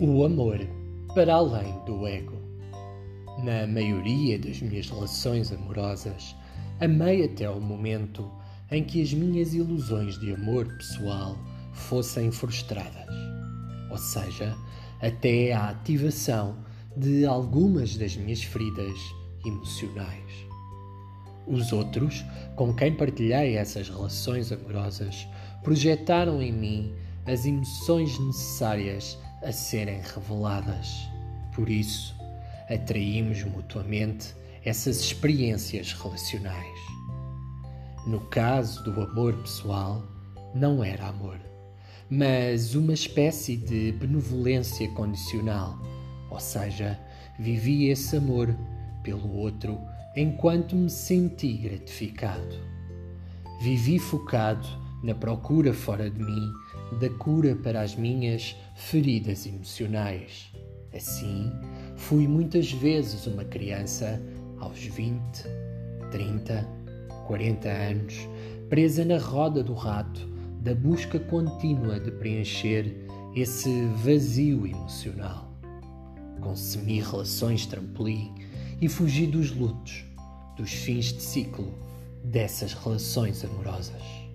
O amor para além do ego. Na maioria das minhas relações amorosas, amei até o momento em que as minhas ilusões de amor pessoal fossem frustradas, ou seja, até a ativação de algumas das minhas feridas emocionais. Os outros, com quem partilhei essas relações amorosas, projetaram em mim as emoções necessárias a serem reveladas. Por isso, atraímos mutuamente essas experiências relacionais. No caso do amor pessoal, não era amor, mas uma espécie de benevolência condicional, ou seja, vivi esse amor pelo outro enquanto me senti gratificado. Vivi focado na procura fora de mim da cura para as minhas feridas emocionais. Assim, fui muitas vezes uma criança aos 20, 30, 40 anos, presa na roda do rato da busca contínua de preencher esse vazio emocional. Consumi relações trampolim e fugi dos lutos, dos fins de ciclo dessas relações amorosas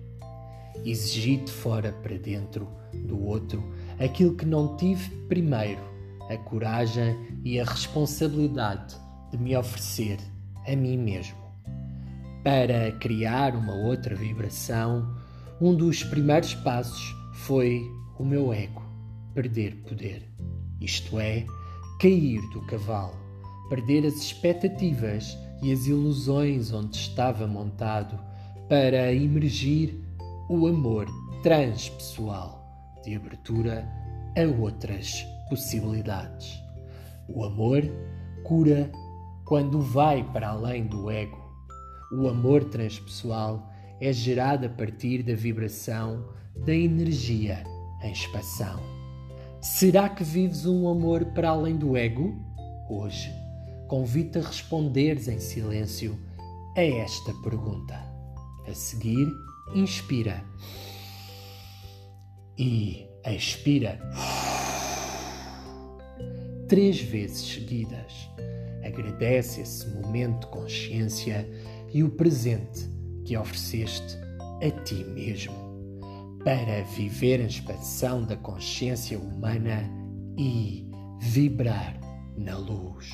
exigi de fora para dentro do outro aquilo que não tive primeiro, a coragem e a responsabilidade de me oferecer a mim mesmo. Para criar uma outra vibração, um dos primeiros passos foi o meu ego perder poder, isto é, cair do cavalo, perder as expectativas e as ilusões onde estava montado para emergir o amor transpessoal de abertura a outras possibilidades. O amor cura quando vai para além do ego. O amor transpessoal é gerado a partir da vibração da energia em expansão. Será que vives um amor para além do ego? Hoje, convido-te a responderes em silêncio a esta pergunta. A seguir, inspira e expira três vezes seguidas. Agradece esse momento de consciência e o presente que ofereceste a ti mesmo para viver a expansão da consciência humana e vibrar na luz.